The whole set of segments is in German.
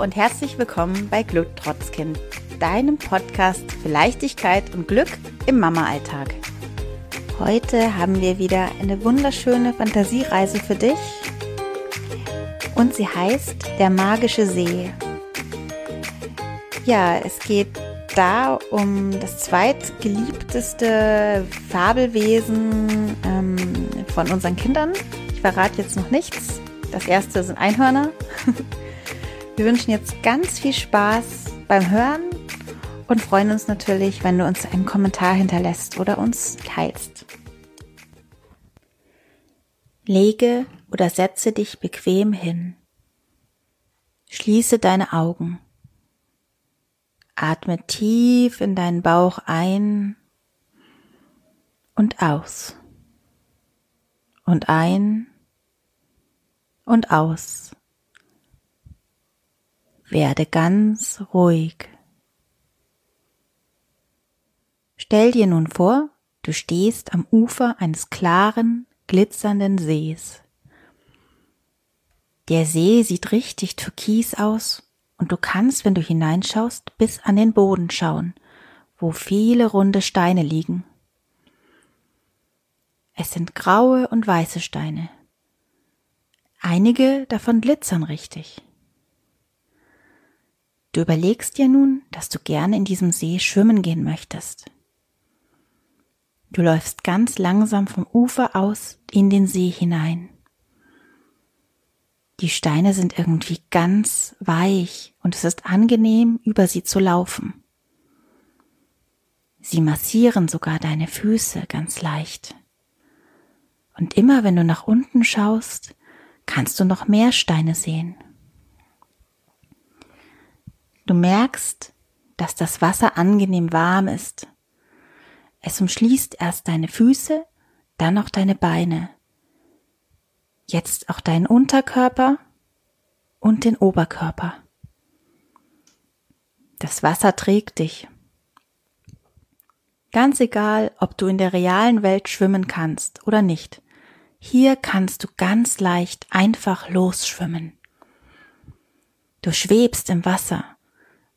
Und herzlich willkommen bei Glück trotz Kind, deinem Podcast für Leichtigkeit und Glück im Mama-Alltag. Heute haben wir wieder eine wunderschöne Fantasiereise für dich und sie heißt Der magische See. Ja, es geht da um das zweitgeliebteste Fabelwesen ähm, von unseren Kindern. Ich verrate jetzt noch nichts. Das erste sind Einhörner. Wir wünschen jetzt ganz viel Spaß beim Hören und freuen uns natürlich, wenn du uns einen Kommentar hinterlässt oder uns teilst. Lege oder setze dich bequem hin. Schließe deine Augen. Atme tief in deinen Bauch ein und aus. Und ein und aus. Werde ganz ruhig. Stell dir nun vor, du stehst am Ufer eines klaren, glitzernden Sees. Der See sieht richtig türkis aus und du kannst, wenn du hineinschaust, bis an den Boden schauen, wo viele runde Steine liegen. Es sind graue und weiße Steine. Einige davon glitzern richtig. Du überlegst dir nun, dass du gerne in diesem See schwimmen gehen möchtest. Du läufst ganz langsam vom Ufer aus in den See hinein. Die Steine sind irgendwie ganz weich und es ist angenehm, über sie zu laufen. Sie massieren sogar deine Füße ganz leicht. Und immer wenn du nach unten schaust, kannst du noch mehr Steine sehen. Du merkst, dass das Wasser angenehm warm ist. Es umschließt erst deine Füße, dann noch deine Beine. Jetzt auch deinen Unterkörper und den Oberkörper. Das Wasser trägt dich. Ganz egal, ob du in der realen Welt schwimmen kannst oder nicht. Hier kannst du ganz leicht einfach losschwimmen. Du schwebst im Wasser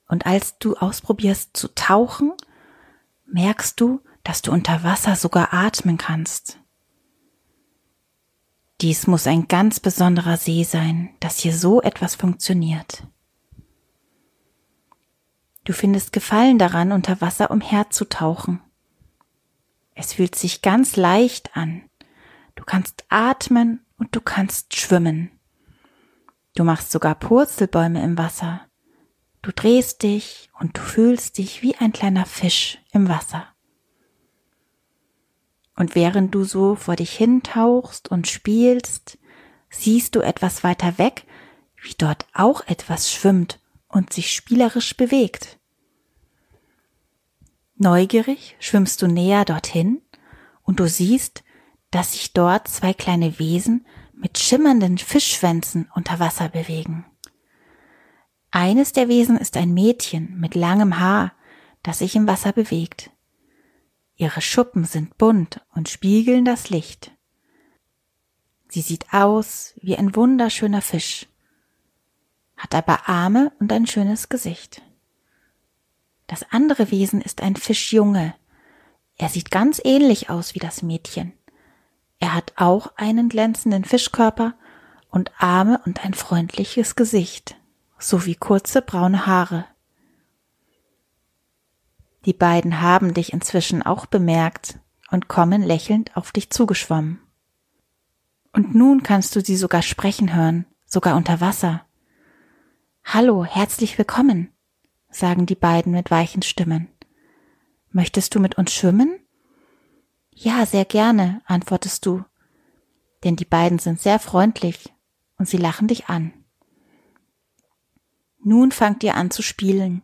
und als du ausprobierst zu tauchen, merkst du, dass du unter Wasser sogar atmen kannst. Dies muss ein ganz besonderer See sein, dass hier so etwas funktioniert. Du findest Gefallen daran, unter Wasser umherzutauchen. Es fühlt sich ganz leicht an. Du kannst atmen und du kannst schwimmen. Du machst sogar Purzelbäume im Wasser. Du drehst dich und du fühlst dich wie ein kleiner Fisch im Wasser. Und während du so vor dich hintauchst und spielst, siehst du etwas weiter weg, wie dort auch etwas schwimmt und sich spielerisch bewegt. Neugierig schwimmst du näher dorthin und du siehst, dass sich dort zwei kleine Wesen mit schimmernden Fischschwänzen unter Wasser bewegen. Eines der Wesen ist ein Mädchen mit langem Haar, das sich im Wasser bewegt. Ihre Schuppen sind bunt und spiegeln das Licht. Sie sieht aus wie ein wunderschöner Fisch, hat aber Arme und ein schönes Gesicht. Das andere Wesen ist ein Fischjunge. Er sieht ganz ähnlich aus wie das Mädchen. Er hat auch einen glänzenden Fischkörper und Arme und ein freundliches Gesicht sowie kurze braune Haare. Die beiden haben dich inzwischen auch bemerkt und kommen lächelnd auf dich zugeschwommen. Und nun kannst du sie sogar sprechen hören, sogar unter Wasser. Hallo, herzlich willkommen, sagen die beiden mit weichen Stimmen. Möchtest du mit uns schwimmen? Ja, sehr gerne, antwortest du, denn die beiden sind sehr freundlich und sie lachen dich an. Nun fangt ihr an zu spielen.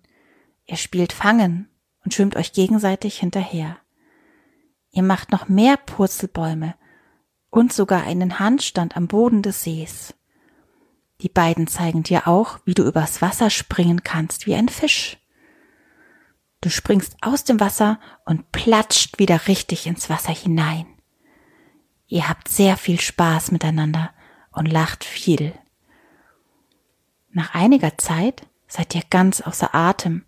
Ihr spielt Fangen und schwimmt euch gegenseitig hinterher. Ihr macht noch mehr Purzelbäume und sogar einen Handstand am Boden des Sees. Die beiden zeigen dir auch, wie du übers Wasser springen kannst wie ein Fisch. Du springst aus dem Wasser und platscht wieder richtig ins Wasser hinein. Ihr habt sehr viel Spaß miteinander und lacht viel. Nach einiger Zeit seid ihr ganz außer Atem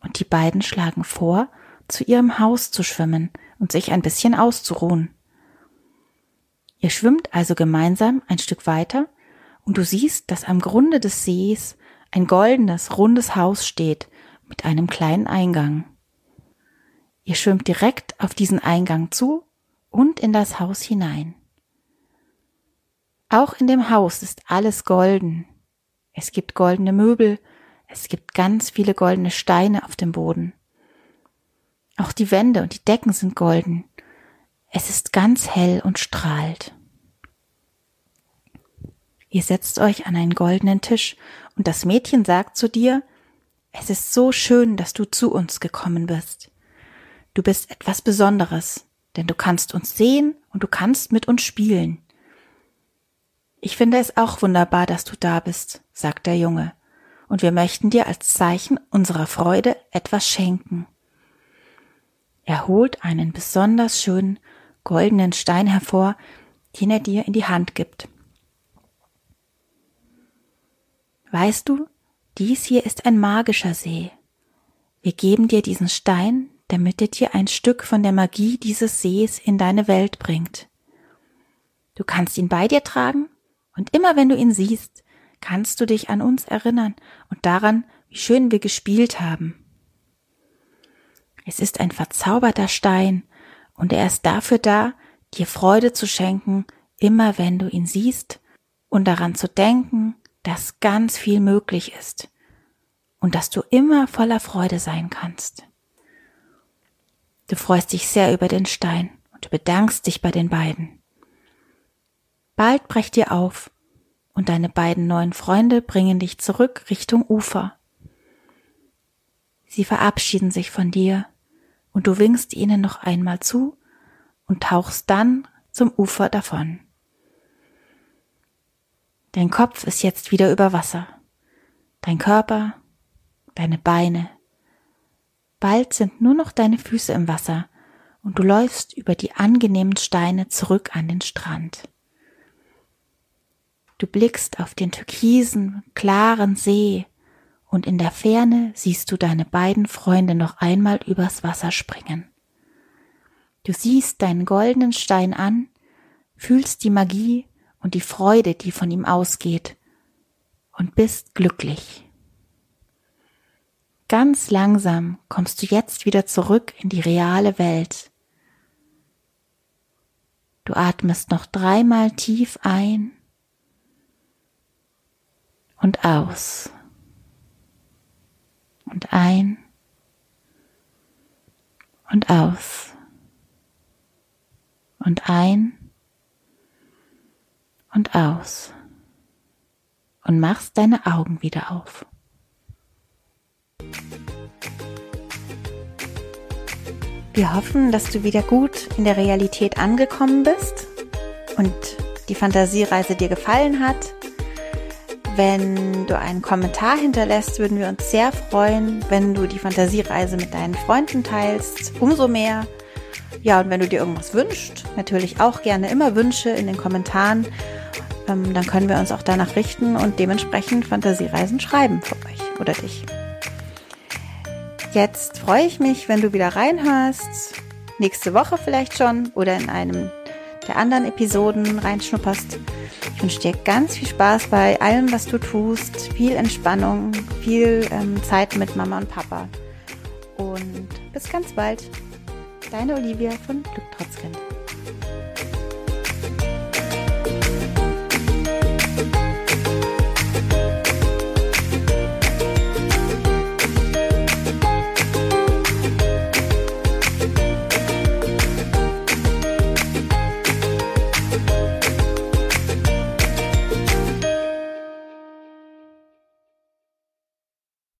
und die beiden schlagen vor, zu ihrem Haus zu schwimmen und sich ein bisschen auszuruhen. Ihr schwimmt also gemeinsam ein Stück weiter und du siehst, dass am Grunde des Sees ein goldenes, rundes Haus steht mit einem kleinen Eingang. Ihr schwimmt direkt auf diesen Eingang zu und in das Haus hinein. Auch in dem Haus ist alles golden. Es gibt goldene Möbel, es gibt ganz viele goldene Steine auf dem Boden. Auch die Wände und die Decken sind golden. Es ist ganz hell und strahlt. Ihr setzt euch an einen goldenen Tisch und das Mädchen sagt zu dir, es ist so schön, dass du zu uns gekommen bist. Du bist etwas Besonderes, denn du kannst uns sehen und du kannst mit uns spielen. Ich finde es auch wunderbar, dass du da bist, sagt der Junge, und wir möchten dir als Zeichen unserer Freude etwas schenken. Er holt einen besonders schönen goldenen Stein hervor, den er dir in die Hand gibt. Weißt du, dies hier ist ein magischer See. Wir geben dir diesen Stein, damit er dir ein Stück von der Magie dieses Sees in deine Welt bringt. Du kannst ihn bei dir tragen und immer wenn du ihn siehst, kannst du dich an uns erinnern und daran, wie schön wir gespielt haben. Es ist ein verzauberter Stein und er ist dafür da, dir Freude zu schenken, immer wenn du ihn siehst und daran zu denken, dass ganz viel möglich ist und dass du immer voller Freude sein kannst. Du freust dich sehr über den Stein und du bedankst dich bei den beiden. Bald brecht ihr auf und deine beiden neuen Freunde bringen dich zurück Richtung Ufer. Sie verabschieden sich von dir und du winkst ihnen noch einmal zu und tauchst dann zum Ufer davon. Dein Kopf ist jetzt wieder über Wasser. Dein Körper, deine Beine. Bald sind nur noch deine Füße im Wasser und du läufst über die angenehmen Steine zurück an den Strand. Du blickst auf den türkisen, klaren See und in der Ferne siehst du deine beiden Freunde noch einmal übers Wasser springen. Du siehst deinen goldenen Stein an, fühlst die Magie und die Freude, die von ihm ausgeht, und bist glücklich. Ganz langsam kommst du jetzt wieder zurück in die reale Welt. Du atmest noch dreimal tief ein und aus und ein und aus und ein und aus und machst deine Augen wieder auf. Wir hoffen, dass du wieder gut in der Realität angekommen bist und die Fantasiereise dir gefallen hat. Wenn du einen Kommentar hinterlässt, würden wir uns sehr freuen, wenn du die Fantasiereise mit deinen Freunden teilst. Umso mehr. Ja, und wenn du dir irgendwas wünschst, natürlich auch gerne immer Wünsche in den Kommentaren ähm, dann können wir uns auch danach richten und dementsprechend Fantasiereisen schreiben für euch oder dich. Jetzt freue ich mich, wenn du wieder reinhörst, nächste Woche vielleicht schon oder in einem der anderen Episoden reinschnupperst. Ich wünsche dir ganz viel Spaß bei allem, was du tust, viel Entspannung, viel ähm, Zeit mit Mama und Papa. Und bis ganz bald. Deine Olivia von Glück Trotzkind.